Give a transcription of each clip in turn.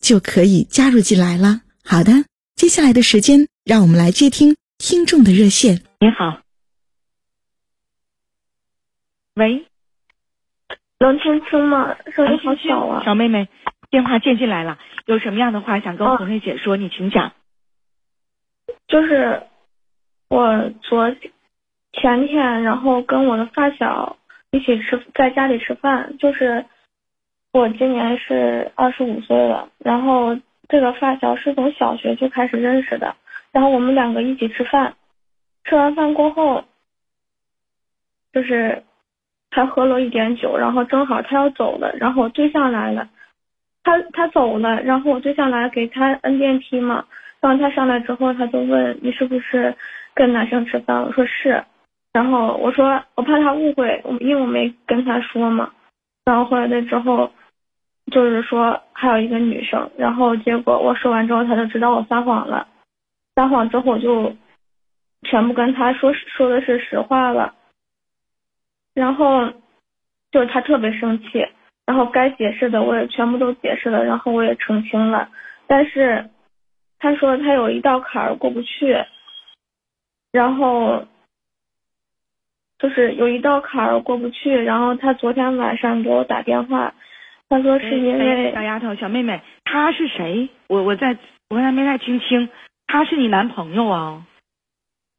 就可以加入进来了。好的，接下来的时间，让我们来接听听众的热线。你好，喂，能听清吗？声音好小啊！小妹妹，电话接进来了，有什么样的话想跟红瑞姐说？你请讲。就是我昨。前天，然后跟我的发小一起吃，在家里吃饭。就是我今年是二十五岁了，然后这个发小是从小学就开始认识的。然后我们两个一起吃饭，吃完饭过后，就是他喝了一点酒，然后正好他要走了，然后我对象来了，他他走了，然后我对象来给他摁电梯嘛。然后他上来之后，他就问你是不是跟男生吃饭？我说是。然后我说我怕他误会，因为我没跟他说嘛。然后回来的之后，就是说还有一个女生。然后结果我说完之后，他就知道我撒谎了。撒谎之后我就全部跟他说说的是实话了。然后就是他特别生气，然后该解释的我也全部都解释了，然后我也澄清了。但是他说他有一道坎儿过不去，然后。就是有一道坎儿过不去，然后他昨天晚上给我打电话，他说是因为小丫头、小妹妹，他是谁？我我在我刚才没太听清，他是你男朋友啊？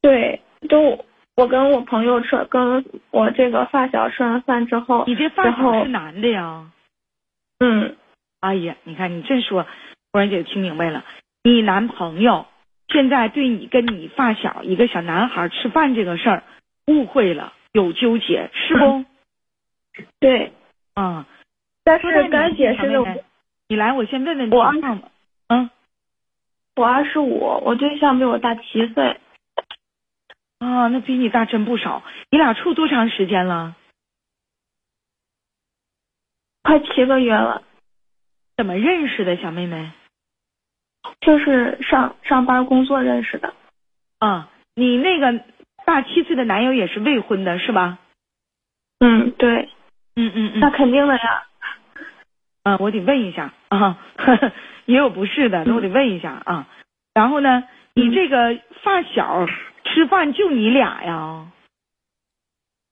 对，就我跟我朋友吃，跟我这个发小吃完饭之后，你这发小是男的呀？嗯，哎呀，你看你这说，忽然姐听明白了，你男朋友现在对你跟你发小一个小男孩吃饭这个事儿。误会了，有纠结，是不？对，嗯，但是该解释的，你来，我先问问你，我嗯，我二十五，我对象比我大七岁。啊，那比你大真不少。你俩处多长时间了？快七个月了。怎么认识的，小妹妹？就是上上班工作认识的。啊，你那个。大七岁的男友也是未婚的，是吧？嗯，对，嗯嗯嗯，那肯定的呀。嗯，我得问一下啊，也有不是的，那我得问一下啊。然后呢，你这个发小吃饭就你俩呀？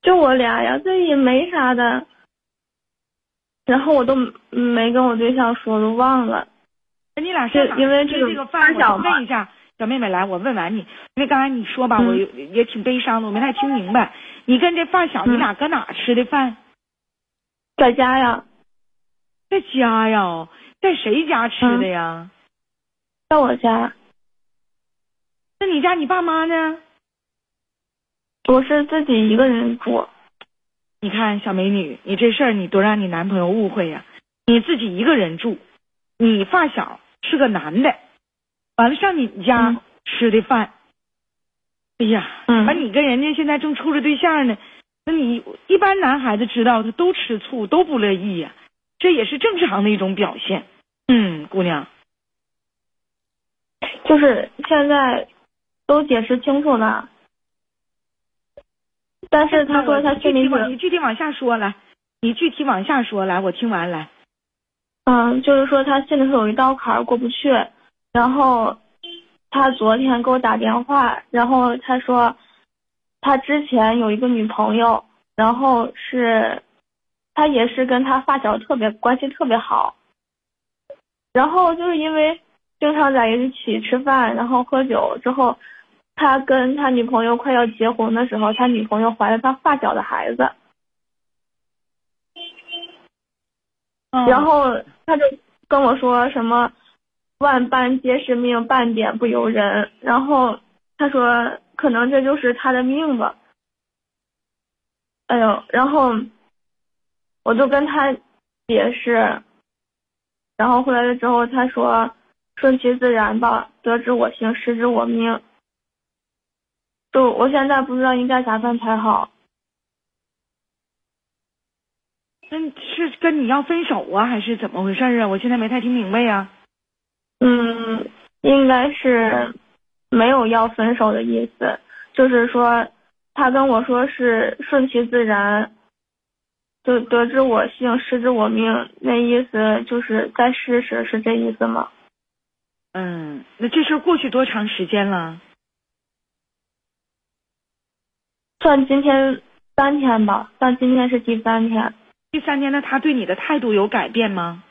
就我俩呀，这也没啥的。然后我都没跟我对象说，都忘了。那你俩是因为这个发小问一下。小妹妹来，我问完你，因为刚才你说吧，我也挺悲伤的，我没太听明白。你跟这发小，你俩搁哪吃的饭？在家呀，在家呀，在谁家吃的呀？在我家。那你家你爸妈呢？我是自己一个人住。你看，小美女，你这事儿你多让你男朋友误会呀！你自己一个人住，你发小是个男的。完了上你家吃的饭，哎呀，完你跟人家现在正处着对象呢，那你一般男孩子知道他都吃醋，都不乐意呀，这也是正常的一种表现。嗯，姑娘，就是现在都解释清楚了，但是他说他具体往你具体往下说来，你具体往下说来，我听完来。嗯，就是说他心里头有一道坎儿过不去。然后他昨天给我打电话，然后他说他之前有一个女朋友，然后是他也是跟他发小特别关系特别好，然后就是因为经常在一起吃饭，然后喝酒之后，他跟他女朋友快要结婚的时候，他女朋友怀了他发小的孩子，嗯。然后他就跟我说什么万般皆是命，半点不由人，然后他说可能这就是他的命吧。哎呦，然后我就跟他解释，然后回来了之后，他说顺其自然吧，得之我幸，失之我命。就我现在不知道应该咋办才好。那是跟你要分手啊，还是怎么回事啊？我现在没太听明白呀、嗯，应该是没有要分手的意思，就是说他跟我说是顺其自然，就得知我幸，失之我命，那意思就是再试试，是这意思吗？嗯，那这事儿过去多长时间了？算今天三天吧，算今天是第三天。第三天那，他对你的态度有改变吗？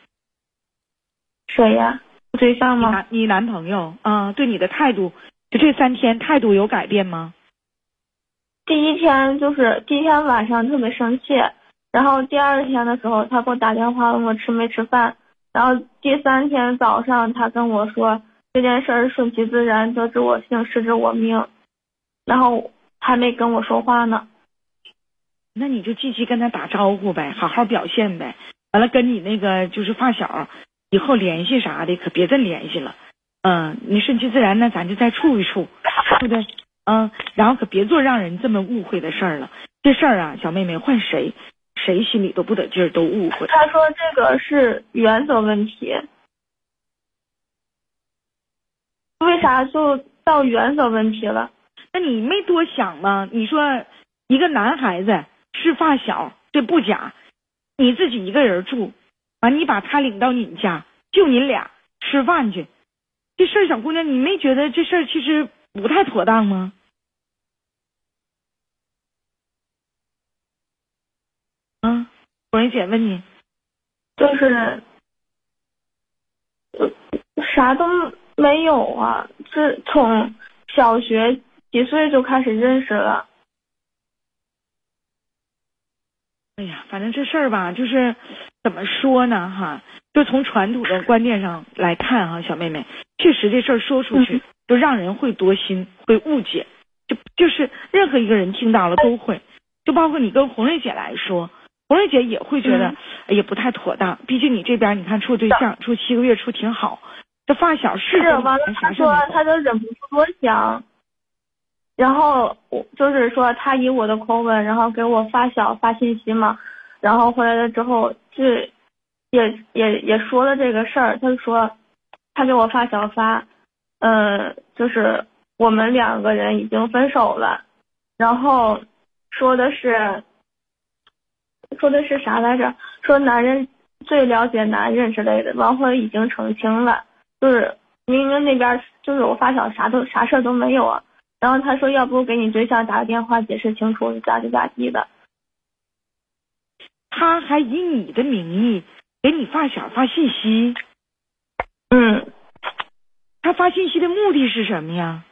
谁呀？对象吗？你男你男朋友啊、对你的态度，就这三天态度有改变吗？第一天就是第一天晚上特别生气，然后第二天的时候他给我打电话问我吃没吃饭，然后第三天早上他跟我说这件事儿顺其自然，得之我幸，失之我命，然后还没跟我说话呢。那你就继续跟他打招呼呗，好好表现呗。完了，跟你那个就是发小，以后联系啥的可别再联系了。嗯，你顺其自然呢，咱就再处一处，对不对？嗯，然后可别做让人这么误会的事儿了。这事儿啊，小妹妹换谁，谁心里都不得劲儿，都误会。他说这个是原则问题，为啥就到原则问题了？那你没多想吗？你说一个男孩子是发小，这不假，你自己一个人住，完你把他领到你家，就你俩吃饭去，这事儿，小姑娘，你没觉得这事儿其实不太妥当吗？啊，红蕊姐问你，就是，呃啥都没有啊，这从小学几岁就开始认识了。哎呀，反正这事儿吧，就是怎么说呢，哈，就从传统的观念上来看哈，小妹妹，确实这事儿说出去，嗯。就让人会多心，会误解，就就是任何一个人听到了都会，就包括你跟红瑞姐来说，红瑞姐也会觉得也不太妥当，毕竟你这边你看处对象处七个月处挺好，这发小是完了，他说他都忍不住多想，然后我就是说他以我的口吻，然后给我发小发信息嘛，然后回来了之后就也也也说了这个事儿，他就说他给我发小发，嗯，就是我们两个人已经分手了，然后说的是说的是啥来着？说男人最了解男人之类的，王辉已经澄清了。就是明明那边就是我发小啥都啥事儿都没有啊，然后他说要不给你对象打个电话解释清楚，咋地咋地的。他还以你的名义给你发小发信息，嗯，他发信息的目的是什么呀？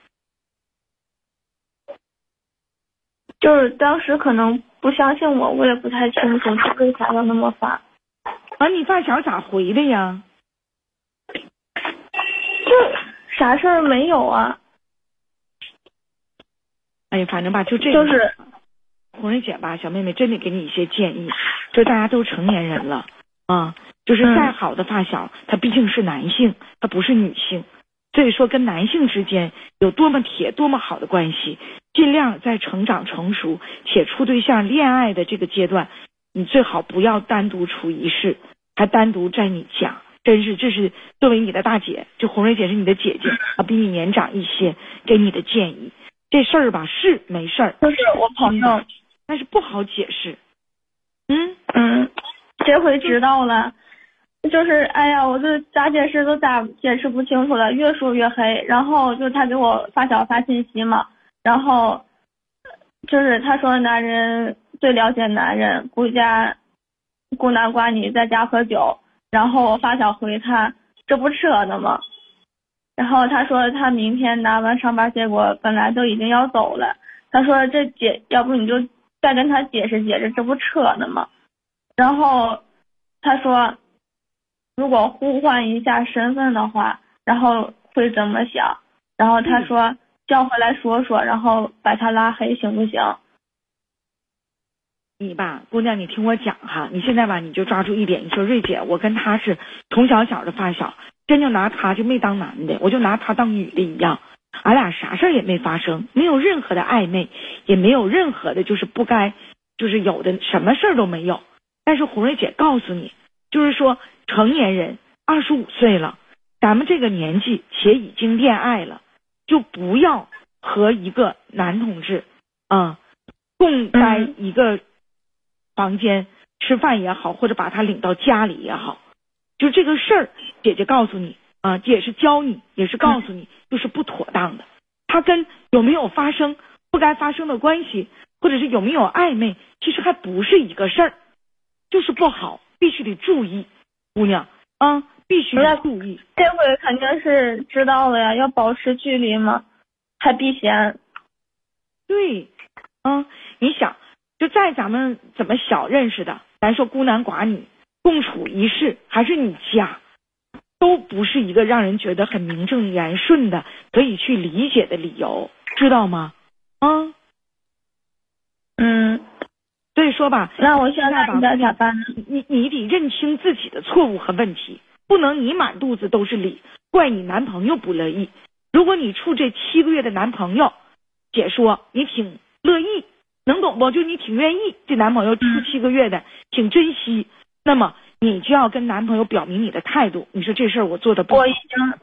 就是当时可能不相信我，我也不太清楚他为啥要那么发。完，你发小咋回的呀？就啥事儿没有啊，哎呀，反正吧，就这个，就是红瑞姐吧，小妹妹真得给你一些建议，就大家都成年人了啊，就是嗯再好的发小，他毕竟是男性，他不是女性，所以说跟男性之间有多么铁、多么好的关系，尽量在成长成熟且处对象、恋爱的这个阶段，你最好不要单独处一室，还单独在你家。真是，这是作为你的大姐，就红瑞姐是你的姐姐啊，比你年长一些，给你的建议。这事儿吧是没事儿，就是我朋友，但是不好解释。嗯，嗯，这回知道了。就是哎呀，我这咋解释都咋解释不清楚了，越说越黑。然后就他给我发小发信息嘛，然后就是他说男人最了解男人，孤家孤男寡女在家喝酒。然后我发小回他，这不扯呢吗？然后他说他明天拿完上班结果本来都已经要走了，他说这解要不你就再跟他解释解释，这不扯呢吗？然后他说如果互换一下身份的话，然后会怎么想？然后他说叫回来说说，然后把他拉黑行不行？你吧，姑娘，你听我讲哈，你现在吧，你就抓住一点，你说瑞姐，我跟他是从小小的发小，真就拿他就没当男的，我就拿他当女的一样，俺俩啥事儿也没发生，没有任何的暧昧，也没有任何的，就是不该，就是有的什么事儿都没有。但是红瑞姐告诉你，就是说成年人二十五岁了，咱们这个年纪且已经恋爱了，就不要和一个男同志啊共在一个。房间吃饭也好，或者把他领到家里也好，就这个事儿，姐姐告诉你啊，也是教你，也是告诉你，就是不妥当的。他跟有没有发生不该发生的关系，或者是有没有暧昧，其实还不是一个事儿，就是不好，必须得注意，姑娘啊，必须要注意。这回肯定是知道了呀，要保持距离嘛，还避嫌。对，啊，你想。就在咱们怎么小认识的，咱说孤男寡女共处一室，还是你家，都不是一个让人觉得很名正言顺的可以去理解的理由，知道吗？啊，嗯，所以说吧，那我现在应该咋办呢？你你得认清自己的错误和问题，不能你满肚子都是理，怪你男朋友不乐意。如果你处这七个月的男朋友，姐说你挺乐意。能懂不？就你挺愿意这男朋友处七个月的，挺珍惜，那么你就要跟男朋友表明你的态度。你说这事儿我做的不？我已经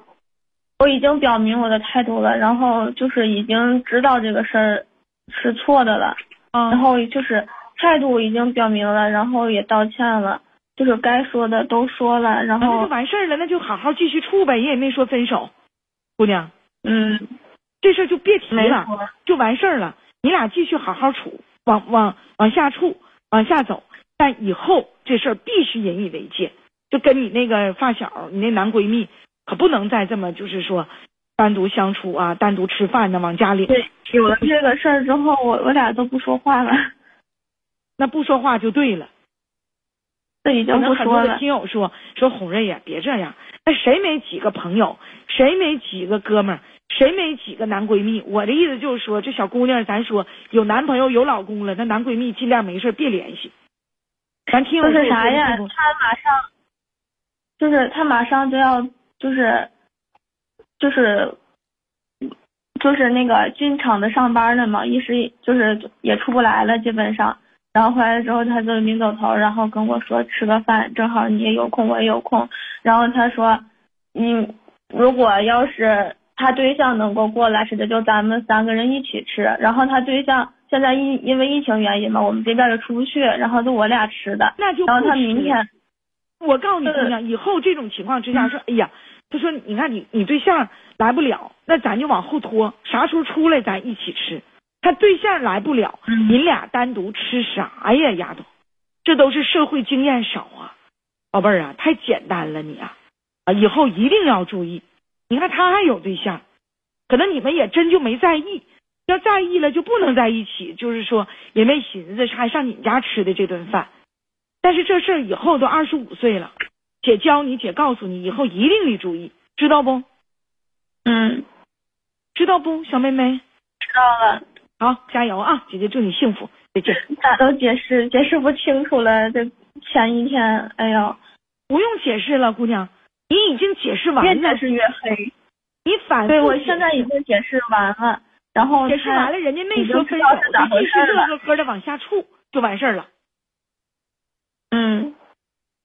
我已经表明我的态度了，然后就是已经知道这个事儿是错的了，然后就是态度已经表明了，然后也道歉了，就是该说的都说了，然后那就完事儿了，那就好好继续处呗，人也没说分手，姑娘，嗯，这事儿就别提了，就完事儿了。你俩继续好好处，往往往下处，往下走。但以后这事儿必须引以为戒，就跟你那个发小，你那男闺蜜，可不能再这么就是说单独相处啊，单独吃饭呢，往家里。对，有了这个事儿之后，我我俩都不说话了。那不说话就对了。那已经不说了。听友说说红瑞呀，别这样。那谁没几个朋友？谁没几个哥们儿？谁没几个男闺蜜？我的意思就是说，这小姑娘，咱说有男朋友有老公了，那男闺蜜尽量没事别联系。咱听就是啥呀？他马上就是他马上就要就是就是就是那个进厂子上班了嘛，一时就是也出不来了，基本上。然后回来之后，他就临走头，然后跟我说吃个饭，正好你也有空，我也有空。然后他说，你，如果要是。他对象能够过来，是的，就咱们三个人一起吃。然后他对象现在因因为疫情原因嘛，我们这边就出不去，然后就我俩吃的。那就然后他明天，我告诉你姑娘，以后这种情况之下说，哎呀，他说你看你你对象来不了，那咱就往后拖，啥时候出来咱一起吃。他对象来不了，你俩单独吃啥呀，丫头？这都是社会经验少啊，宝贝儿啊，太简单了你啊，啊，以后一定要注意。你看他还有对象，可能你们也真就没在意，要在意了就不能在一起。就是说也没寻思还上你家吃的这顿饭，但是这事儿以后都二十五岁了，姐教你，姐告诉你，以后一定得注意，知道不？嗯，知道不，小妹妹？知道了。好，加油啊！姐姐祝你幸福，再见。咋都解释解释不清楚了？这前一天，哎呦，不用解释了，姑娘。你已经解释完了，越解释越黑。你反对我现在已经解释完了，然后解释完了，人家没说分手，就继续乐呵呵的往下处就完事儿了。嗯，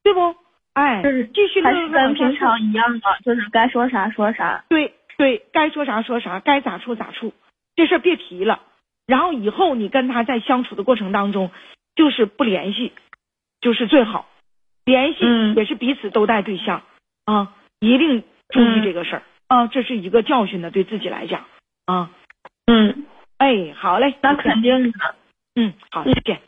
对不？哎，就是继续还是跟平常一样的，就是该说啥说啥。对对，该说啥说啥，该咋处咋处，这事儿别提了。然后以后你跟他在相处的过程当中，就是不联系，就是最好。联系也是彼此都带对象。啊，一定注意这个事儿啊，这是一个教训呢，对自己来讲啊。嗯，哎，好嘞，那肯定的。嗯，好，再见。